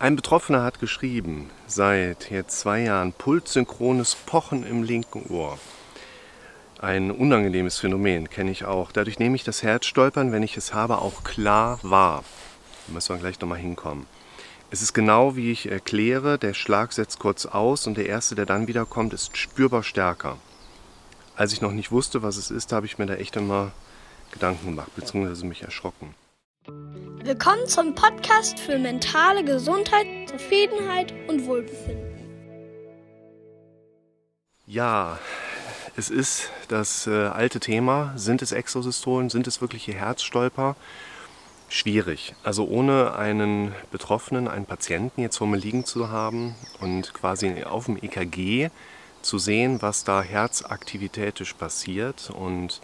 Ein Betroffener hat geschrieben, seit jetzt zwei Jahren pulssynchrones Pochen im linken Ohr. Ein unangenehmes Phänomen, kenne ich auch. Dadurch nehme ich das Herzstolpern, wenn ich es habe, auch klar wahr. Da müssen wir gleich nochmal hinkommen. Es ist genau wie ich erkläre, der Schlag setzt kurz aus und der erste, der dann wieder kommt, ist spürbar stärker. Als ich noch nicht wusste, was es ist, habe ich mir da echt immer Gedanken gemacht, beziehungsweise mich erschrocken. Willkommen zum Podcast für mentale Gesundheit, Zufriedenheit und Wohlbefinden. Ja, es ist das äh, alte Thema. Sind es Exosystolen? Sind es wirkliche Herzstolper? Schwierig. Also ohne einen Betroffenen, einen Patienten jetzt vor mir liegen zu haben und quasi auf dem EKG zu sehen, was da herzaktivitätisch passiert und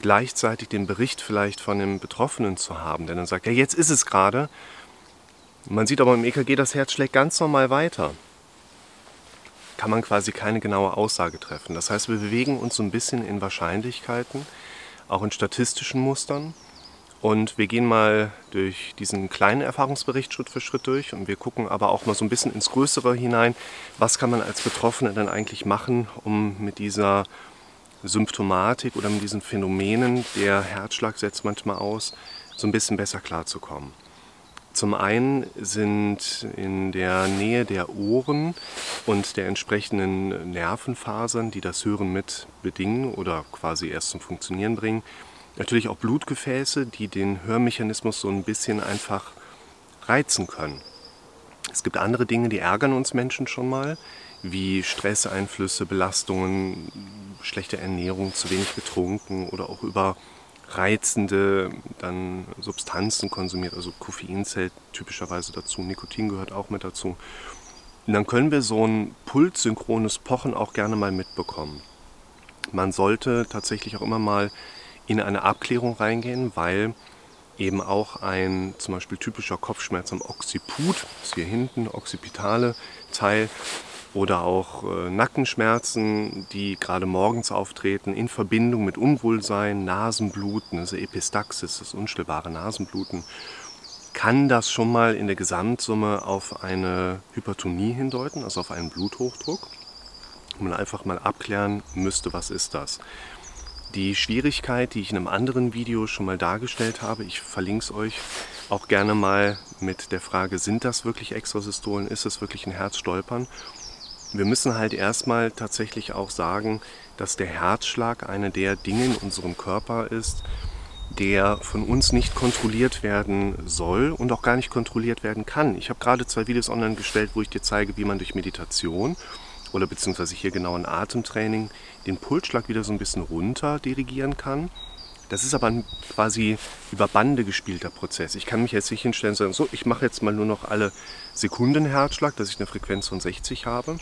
gleichzeitig den Bericht vielleicht von dem Betroffenen zu haben, der dann sagt, ja, jetzt ist es gerade. Man sieht aber im EKG, das Herz schlägt ganz normal weiter. Kann man quasi keine genaue Aussage treffen. Das heißt, wir bewegen uns so ein bisschen in Wahrscheinlichkeiten, auch in statistischen Mustern. Und wir gehen mal durch diesen kleinen Erfahrungsbericht Schritt für Schritt durch und wir gucken aber auch mal so ein bisschen ins Größere hinein. Was kann man als Betroffener dann eigentlich machen, um mit dieser Symptomatik oder mit diesen Phänomenen, der Herzschlag setzt manchmal aus, so ein bisschen besser klarzukommen. Zum einen sind in der Nähe der Ohren und der entsprechenden Nervenfasern, die das Hören mit bedingen oder quasi erst zum Funktionieren bringen, natürlich auch Blutgefäße, die den Hörmechanismus so ein bisschen einfach reizen können. Es gibt andere Dinge, die ärgern uns Menschen schon mal, wie Stresseinflüsse, Belastungen, schlechte Ernährung, zu wenig getrunken oder auch über reizende dann Substanzen konsumiert, also Koffein zählt typischerweise dazu, Nikotin gehört auch mit dazu. Und dann können wir so ein pulssynchrones Pochen auch gerne mal mitbekommen. Man sollte tatsächlich auch immer mal in eine Abklärung reingehen, weil eben auch ein zum Beispiel typischer Kopfschmerz am Occiput, das ist hier hinten, occipitale Teil, oder auch äh, Nackenschmerzen, die gerade morgens auftreten, in Verbindung mit Unwohlsein, Nasenbluten, also Epistaxis, das unstillbare Nasenbluten, kann das schon mal in der Gesamtsumme auf eine Hypertonie hindeuten, also auf einen Bluthochdruck. Und man einfach mal abklären müsste, was ist das. Die Schwierigkeit, die ich in einem anderen Video schon mal dargestellt habe, ich verlinke es euch auch gerne mal mit der Frage, sind das wirklich Extrasystolen, ist es wirklich ein Herzstolpern? Wir müssen halt erstmal tatsächlich auch sagen, dass der Herzschlag eine der Dinge in unserem Körper ist, der von uns nicht kontrolliert werden soll und auch gar nicht kontrolliert werden kann. Ich habe gerade zwei Videos online gestellt, wo ich dir zeige, wie man durch Meditation oder beziehungsweise hier genau ein Atemtraining den Pulsschlag wieder so ein bisschen runter dirigieren kann. Das ist aber ein quasi über Bande gespielter Prozess. Ich kann mich jetzt nicht hinstellen und sagen, so, ich mache jetzt mal nur noch alle Sekunden Herzschlag, dass ich eine Frequenz von 60 habe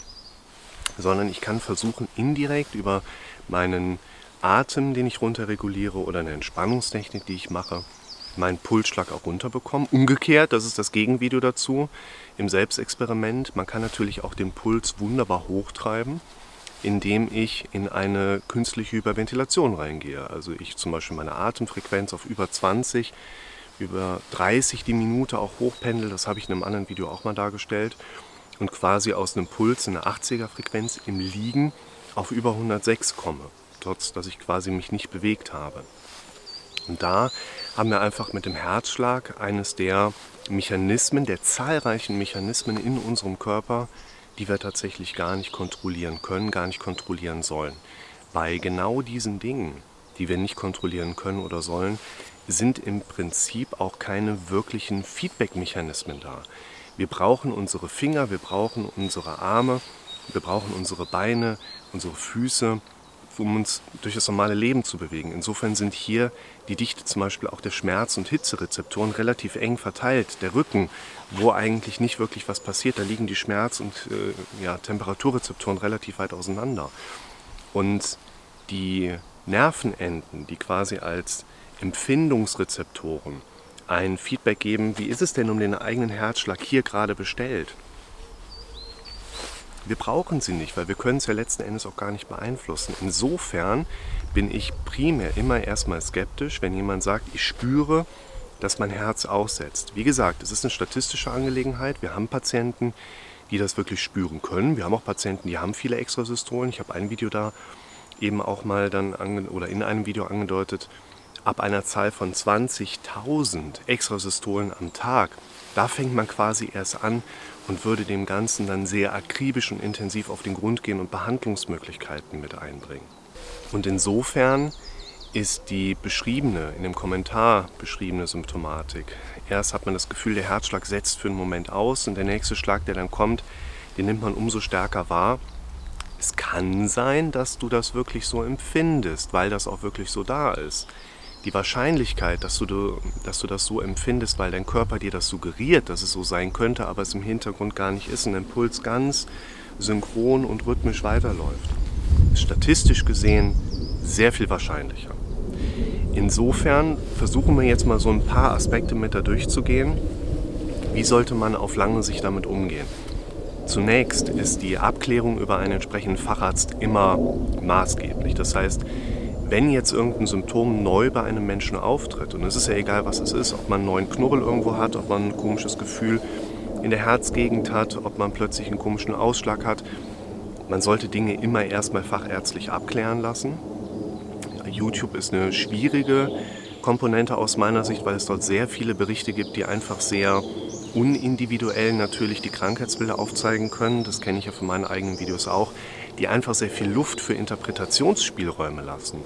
sondern ich kann versuchen, indirekt über meinen Atem, den ich runterreguliere oder eine Entspannungstechnik, die ich mache, meinen Pulsschlag auch runterbekommen. Umgekehrt, das ist das Gegenvideo dazu, im Selbstexperiment. Man kann natürlich auch den Puls wunderbar hochtreiben, indem ich in eine künstliche Hyperventilation reingehe. Also ich zum Beispiel meine Atemfrequenz auf über 20, über 30 die Minute auch hochpendel. Das habe ich in einem anderen Video auch mal dargestellt und quasi aus einem Puls in der 80er Frequenz im Liegen auf über 106 komme, trotz dass ich quasi mich nicht bewegt habe. Und da haben wir einfach mit dem Herzschlag eines der Mechanismen, der zahlreichen Mechanismen in unserem Körper, die wir tatsächlich gar nicht kontrollieren können, gar nicht kontrollieren sollen. Bei genau diesen Dingen, die wir nicht kontrollieren können oder sollen, sind im Prinzip auch keine wirklichen Feedback-Mechanismen da. Wir brauchen unsere Finger, wir brauchen unsere Arme, wir brauchen unsere Beine, unsere Füße, um uns durch das normale Leben zu bewegen. Insofern sind hier die Dichte zum Beispiel auch der Schmerz- und Hitzerezeptoren relativ eng verteilt. Der Rücken, wo eigentlich nicht wirklich was passiert, da liegen die Schmerz- und äh, ja, Temperaturrezeptoren relativ weit auseinander. Und die Nervenenden, die quasi als Empfindungsrezeptoren ein Feedback geben, wie ist es denn um den eigenen Herzschlag hier gerade bestellt. Wir brauchen sie nicht, weil wir können es ja letzten Endes auch gar nicht beeinflussen. Insofern bin ich primär immer erstmal skeptisch, wenn jemand sagt, ich spüre dass mein Herz aussetzt. Wie gesagt, es ist eine statistische Angelegenheit. Wir haben Patienten, die das wirklich spüren können. Wir haben auch Patienten, die haben viele Extrasystolen. Ich habe ein Video da eben auch mal dann oder in einem Video angedeutet, ab einer Zahl von 20.000 Extrasystolen am Tag, da fängt man quasi erst an und würde dem Ganzen dann sehr akribisch und intensiv auf den Grund gehen und Behandlungsmöglichkeiten mit einbringen. Und insofern ist die beschriebene, in dem Kommentar beschriebene Symptomatik. Erst hat man das Gefühl, der Herzschlag setzt für einen Moment aus und der nächste Schlag, der dann kommt, den nimmt man umso stärker wahr. Es kann sein, dass du das wirklich so empfindest, weil das auch wirklich so da ist. Die Wahrscheinlichkeit, dass du, dass du das so empfindest, weil dein Körper dir das suggeriert, dass es so sein könnte, aber es im Hintergrund gar nicht ist, ein Impuls ganz synchron und rhythmisch weiterläuft, ist statistisch gesehen sehr viel wahrscheinlicher. Insofern versuchen wir jetzt mal so ein paar Aspekte mit da durchzugehen. Wie sollte man auf lange Sicht damit umgehen? Zunächst ist die Abklärung über einen entsprechenden Facharzt immer maßgeblich. Das heißt, wenn jetzt irgendein Symptom neu bei einem Menschen auftritt, und es ist ja egal, was es ist, ob man einen neuen Knubbel irgendwo hat, ob man ein komisches Gefühl in der Herzgegend hat, ob man plötzlich einen komischen Ausschlag hat, man sollte Dinge immer erstmal fachärztlich abklären lassen. YouTube ist eine schwierige Komponente aus meiner Sicht, weil es dort sehr viele Berichte gibt, die einfach sehr unindividuell natürlich die Krankheitsbilder aufzeigen können. Das kenne ich ja von meinen eigenen Videos auch, die einfach sehr viel Luft für Interpretationsspielräume lassen.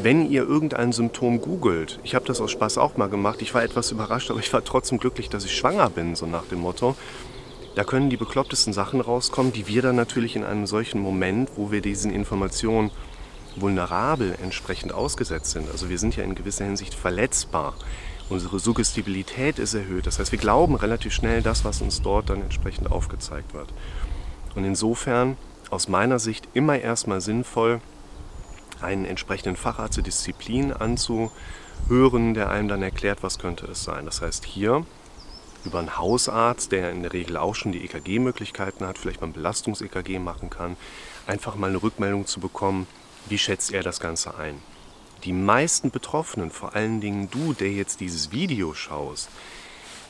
Wenn ihr irgendein Symptom googelt, ich habe das aus Spaß auch mal gemacht, ich war etwas überrascht, aber ich war trotzdem glücklich, dass ich schwanger bin, so nach dem Motto. Da können die beklopptesten Sachen rauskommen, die wir dann natürlich in einem solchen Moment, wo wir diesen Informationen vulnerabel entsprechend ausgesetzt sind. Also wir sind ja in gewisser Hinsicht verletzbar. Unsere Suggestibilität ist erhöht. Das heißt, wir glauben relativ schnell das, was uns dort dann entsprechend aufgezeigt wird. Und insofern aus meiner Sicht immer erstmal sinnvoll, einen entsprechenden Facharzt der Disziplin anzuhören, der einem dann erklärt, was könnte es sein. Das heißt, hier über einen Hausarzt, der in der Regel auch schon die EKG-Möglichkeiten hat, vielleicht mal ein Belastungs-EKG machen kann, einfach mal eine Rückmeldung zu bekommen, wie schätzt er das Ganze ein? Die meisten Betroffenen, vor allen Dingen du, der jetzt dieses Video schaust,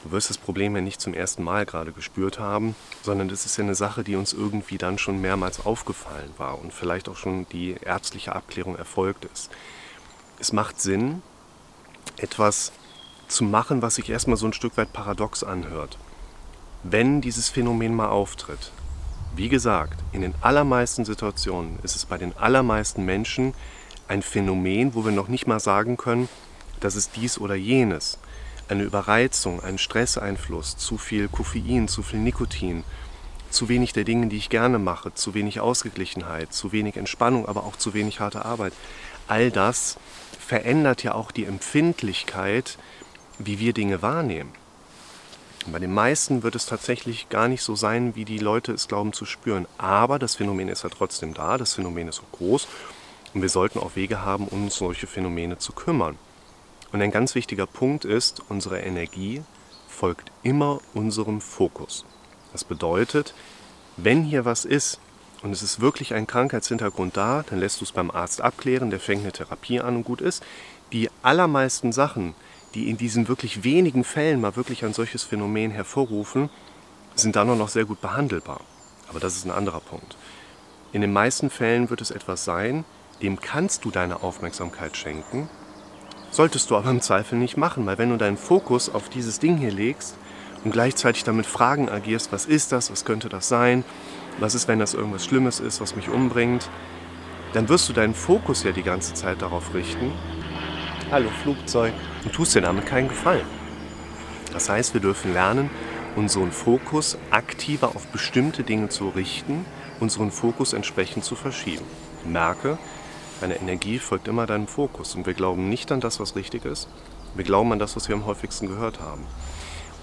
du wirst das Problem ja nicht zum ersten Mal gerade gespürt haben, sondern das ist ja eine Sache, die uns irgendwie dann schon mehrmals aufgefallen war und vielleicht auch schon die ärztliche Abklärung erfolgt ist. Es macht Sinn, etwas zu machen, was sich erstmal so ein Stück weit paradox anhört. Wenn dieses Phänomen mal auftritt, wie gesagt, in den allermeisten Situationen ist es bei den allermeisten Menschen ein Phänomen, wo wir noch nicht mal sagen können, dass es dies oder jenes. Eine Überreizung, ein Stresseinfluss, zu viel Koffein, zu viel Nikotin, zu wenig der Dinge, die ich gerne mache, zu wenig Ausgeglichenheit, zu wenig Entspannung, aber auch zu wenig harte Arbeit. All das verändert ja auch die Empfindlichkeit, wie wir Dinge wahrnehmen. Bei den meisten wird es tatsächlich gar nicht so sein, wie die Leute es glauben zu spüren. Aber das Phänomen ist ja trotzdem da, das Phänomen ist auch groß und wir sollten auch Wege haben, um uns solche Phänomene zu kümmern. Und ein ganz wichtiger Punkt ist, unsere Energie folgt immer unserem Fokus. Das bedeutet, wenn hier was ist und es ist wirklich ein Krankheitshintergrund da, dann lässt du es beim Arzt abklären, der fängt eine Therapie an und gut ist. Die allermeisten Sachen, die in diesen wirklich wenigen Fällen mal wirklich ein solches Phänomen hervorrufen, sind dann auch noch sehr gut behandelbar. Aber das ist ein anderer Punkt. In den meisten Fällen wird es etwas sein, dem kannst du deine Aufmerksamkeit schenken, solltest du aber im Zweifel nicht machen, weil wenn du deinen Fokus auf dieses Ding hier legst und gleichzeitig damit Fragen agierst, was ist das, was könnte das sein, was ist, wenn das irgendwas Schlimmes ist, was mich umbringt, dann wirst du deinen Fokus ja die ganze Zeit darauf richten Hallo Flugzeug und tust dir damit keinen Gefallen. Das heißt, wir dürfen lernen, unseren Fokus aktiver auf bestimmte Dinge zu richten, unseren Fokus entsprechend zu verschieben. Merke, deine Energie folgt immer deinem Fokus und wir glauben nicht an das, was richtig ist. Wir glauben an das, was wir am häufigsten gehört haben.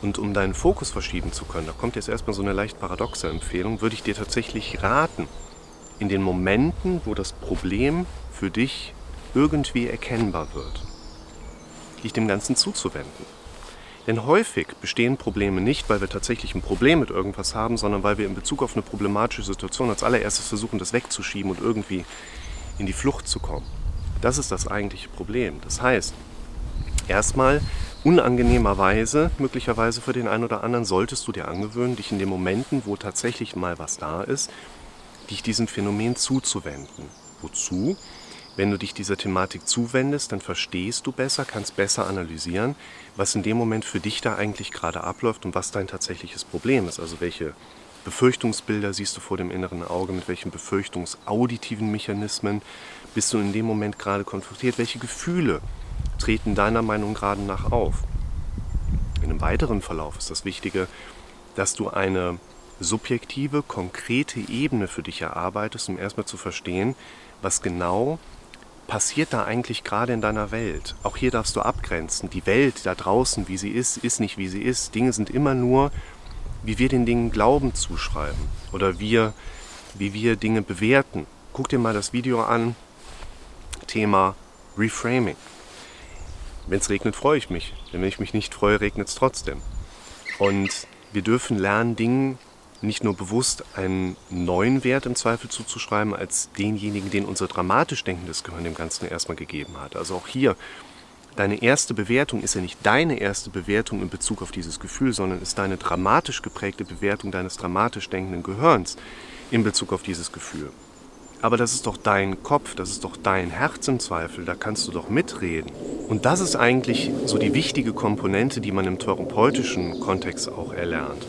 Und um deinen Fokus verschieben zu können, da kommt jetzt erstmal so eine leicht paradoxe Empfehlung, würde ich dir tatsächlich raten, in den Momenten, wo das Problem für dich irgendwie erkennbar wird, dich dem Ganzen zuzuwenden. Denn häufig bestehen Probleme nicht, weil wir tatsächlich ein Problem mit irgendwas haben, sondern weil wir in Bezug auf eine problematische Situation als allererstes versuchen, das wegzuschieben und irgendwie in die Flucht zu kommen. Das ist das eigentliche Problem. Das heißt, erstmal unangenehmerweise, möglicherweise für den einen oder anderen, solltest du dir angewöhnen, dich in den Momenten, wo tatsächlich mal was da ist, dich diesem Phänomen zuzuwenden. Wozu? Wenn du dich dieser Thematik zuwendest, dann verstehst du besser, kannst besser analysieren, was in dem Moment für dich da eigentlich gerade abläuft und was dein tatsächliches Problem ist. Also welche Befürchtungsbilder siehst du vor dem inneren Auge, mit welchen befürchtungsauditiven Mechanismen bist du in dem Moment gerade konfrontiert, welche Gefühle treten deiner Meinung gerade nach auf. In einem weiteren Verlauf ist das Wichtige, dass du eine subjektive, konkrete Ebene für dich erarbeitest, um erstmal zu verstehen, was genau passiert da eigentlich gerade in deiner Welt? Auch hier darfst du abgrenzen. Die Welt da draußen, wie sie ist, ist nicht wie sie ist. Dinge sind immer nur, wie wir den Dingen Glauben zuschreiben oder wir, wie wir Dinge bewerten. Guck dir mal das Video an. Thema Reframing. Wenn es regnet, freue ich mich. Denn wenn ich mich nicht freue, regnet es trotzdem. Und wir dürfen lernen, Dingen nicht nur bewusst einen neuen Wert im Zweifel zuzuschreiben, als denjenigen, den unser dramatisch denkendes Gehirn dem Ganzen erstmal gegeben hat. Also auch hier, deine erste Bewertung ist ja nicht deine erste Bewertung in Bezug auf dieses Gefühl, sondern ist deine dramatisch geprägte Bewertung deines dramatisch denkenden Gehirns in Bezug auf dieses Gefühl. Aber das ist doch dein Kopf, das ist doch dein Herz im Zweifel, da kannst du doch mitreden. Und das ist eigentlich so die wichtige Komponente, die man im therapeutischen Kontext auch erlernt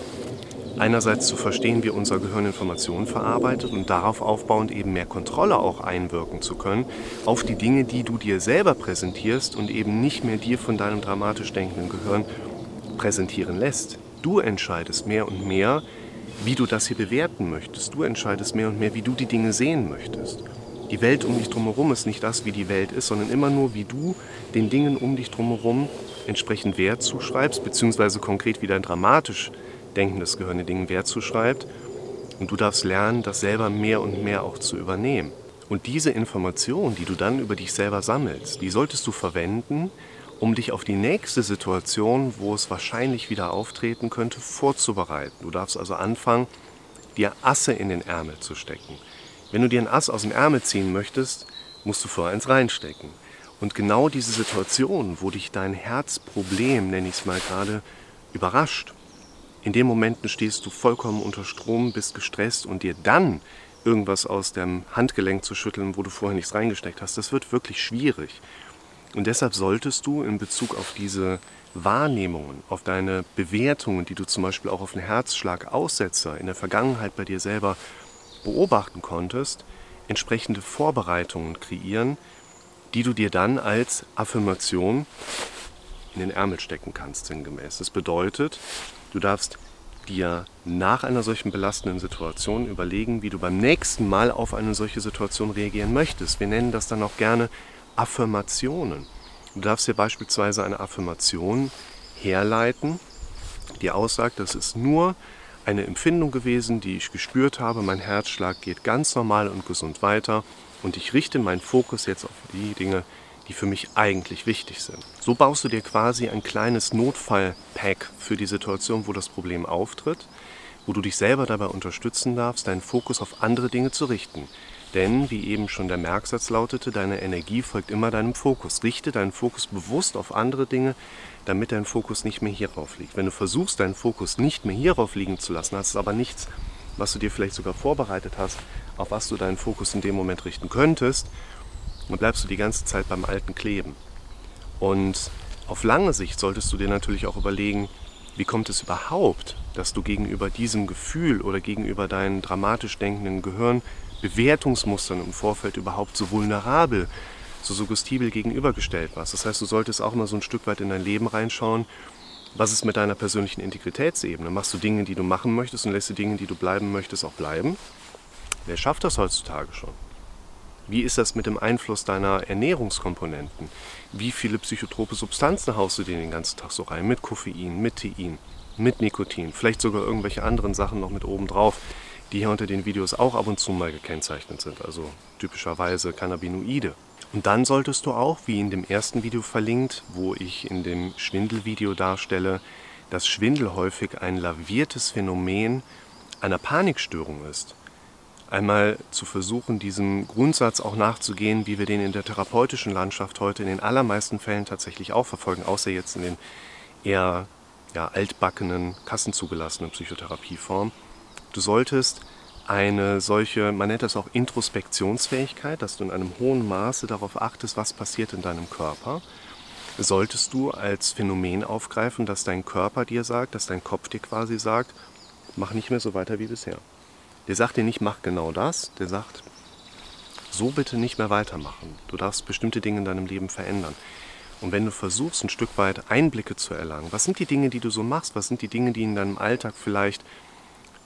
einerseits zu verstehen, wie unser Gehirn Informationen verarbeitet und darauf aufbauend eben mehr Kontrolle auch einwirken zu können auf die Dinge, die du dir selber präsentierst und eben nicht mehr dir von deinem dramatisch denkenden Gehirn präsentieren lässt. Du entscheidest mehr und mehr, wie du das hier bewerten möchtest. Du entscheidest mehr und mehr, wie du die Dinge sehen möchtest. Die Welt um dich drumherum ist nicht das, wie die Welt ist, sondern immer nur, wie du den Dingen um dich drumherum entsprechend Wert zuschreibst, beziehungsweise konkret wie dein dramatisch denkendes Gehirn den Dingen Wert zuschreibt. Und du darfst lernen, das selber mehr und mehr auch zu übernehmen. Und diese Information, die du dann über dich selber sammelst, die solltest du verwenden, um dich auf die nächste Situation, wo es wahrscheinlich wieder auftreten könnte, vorzubereiten. Du darfst also anfangen, dir Asse in den Ärmel zu stecken. Wenn du dir ein Ass aus dem Ärmel ziehen möchtest, musst du vorher eins reinstecken. Und genau diese Situation, wo dich dein Herzproblem, nenne ich es mal gerade, überrascht, in den Momenten stehst du vollkommen unter Strom, bist gestresst und dir dann irgendwas aus dem Handgelenk zu schütteln, wo du vorher nichts reingesteckt hast, das wird wirklich schwierig. Und deshalb solltest du in Bezug auf diese Wahrnehmungen, auf deine Bewertungen, die du zum Beispiel auch auf einen Herzschlag Aussetzer in der Vergangenheit bei dir selber beobachten konntest, entsprechende Vorbereitungen kreieren, die du dir dann als Affirmation in den Ärmel stecken kannst, sinngemäß. Das bedeutet, Du darfst dir nach einer solchen belastenden Situation überlegen, wie du beim nächsten Mal auf eine solche Situation reagieren möchtest. Wir nennen das dann auch gerne Affirmationen. Du darfst dir beispielsweise eine Affirmation herleiten, die aussagt, das ist nur eine Empfindung gewesen, die ich gespürt habe, mein Herzschlag geht ganz normal und gesund weiter und ich richte meinen Fokus jetzt auf die Dinge, die für mich eigentlich wichtig sind. So baust du dir quasi ein kleines Notfallpack für die Situation, wo das Problem auftritt, wo du dich selber dabei unterstützen darfst, deinen Fokus auf andere Dinge zu richten. Denn, wie eben schon der Merksatz lautete, deine Energie folgt immer deinem Fokus. Richte deinen Fokus bewusst auf andere Dinge, damit dein Fokus nicht mehr hierauf liegt. Wenn du versuchst, deinen Fokus nicht mehr hierauf liegen zu lassen, hast du aber nichts, was du dir vielleicht sogar vorbereitet hast, auf was du deinen Fokus in dem Moment richten könntest dann bleibst du die ganze Zeit beim Alten kleben. Und auf lange Sicht solltest du dir natürlich auch überlegen, wie kommt es überhaupt, dass du gegenüber diesem Gefühl oder gegenüber deinen dramatisch denkenden Gehirn Bewertungsmustern im Vorfeld überhaupt so vulnerabel, so suggestibel gegenübergestellt warst. Das heißt, du solltest auch mal so ein Stück weit in dein Leben reinschauen. Was ist mit deiner persönlichen Integritätsebene? Machst du Dinge, die du machen möchtest und lässt du Dinge, die du bleiben möchtest, auch bleiben? Wer schafft das heutzutage schon? Wie ist das mit dem Einfluss deiner Ernährungskomponenten? Wie viele psychotrope Substanzen haust du dir den ganzen Tag so rein? Mit Koffein, mit Tein, mit Nikotin, vielleicht sogar irgendwelche anderen Sachen noch mit oben drauf, die hier unter den Videos auch ab und zu mal gekennzeichnet sind, also typischerweise Cannabinoide. Und dann solltest du auch, wie in dem ersten Video verlinkt, wo ich in dem Schwindelvideo darstelle, dass Schwindel häufig ein laviertes Phänomen einer Panikstörung ist einmal zu versuchen, diesem Grundsatz auch nachzugehen, wie wir den in der therapeutischen Landschaft heute in den allermeisten Fällen tatsächlich auch verfolgen, außer jetzt in den eher ja, altbackenen, kassenzugelassenen Psychotherapieformen. Du solltest eine solche, man nennt das auch Introspektionsfähigkeit, dass du in einem hohen Maße darauf achtest, was passiert in deinem Körper, solltest du als Phänomen aufgreifen, dass dein Körper dir sagt, dass dein Kopf dir quasi sagt, mach nicht mehr so weiter wie bisher. Der sagt dir nicht, mach genau das, der sagt, so bitte nicht mehr weitermachen. Du darfst bestimmte Dinge in deinem Leben verändern. Und wenn du versuchst, ein Stück weit Einblicke zu erlangen, was sind die Dinge, die du so machst, was sind die Dinge, die in deinem Alltag vielleicht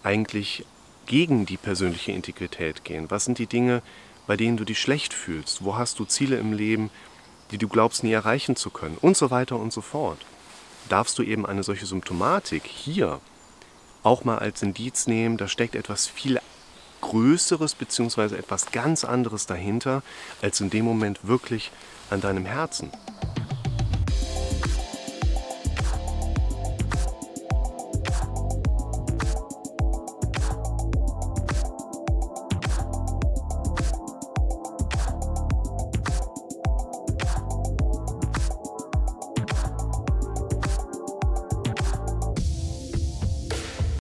eigentlich gegen die persönliche Integrität gehen, was sind die Dinge, bei denen du dich schlecht fühlst, wo hast du Ziele im Leben, die du glaubst nie erreichen zu können und so weiter und so fort. Darfst du eben eine solche Symptomatik hier auch mal als Indiz nehmen, da steckt etwas viel Größeres bzw. etwas ganz anderes dahinter, als in dem Moment wirklich an deinem Herzen.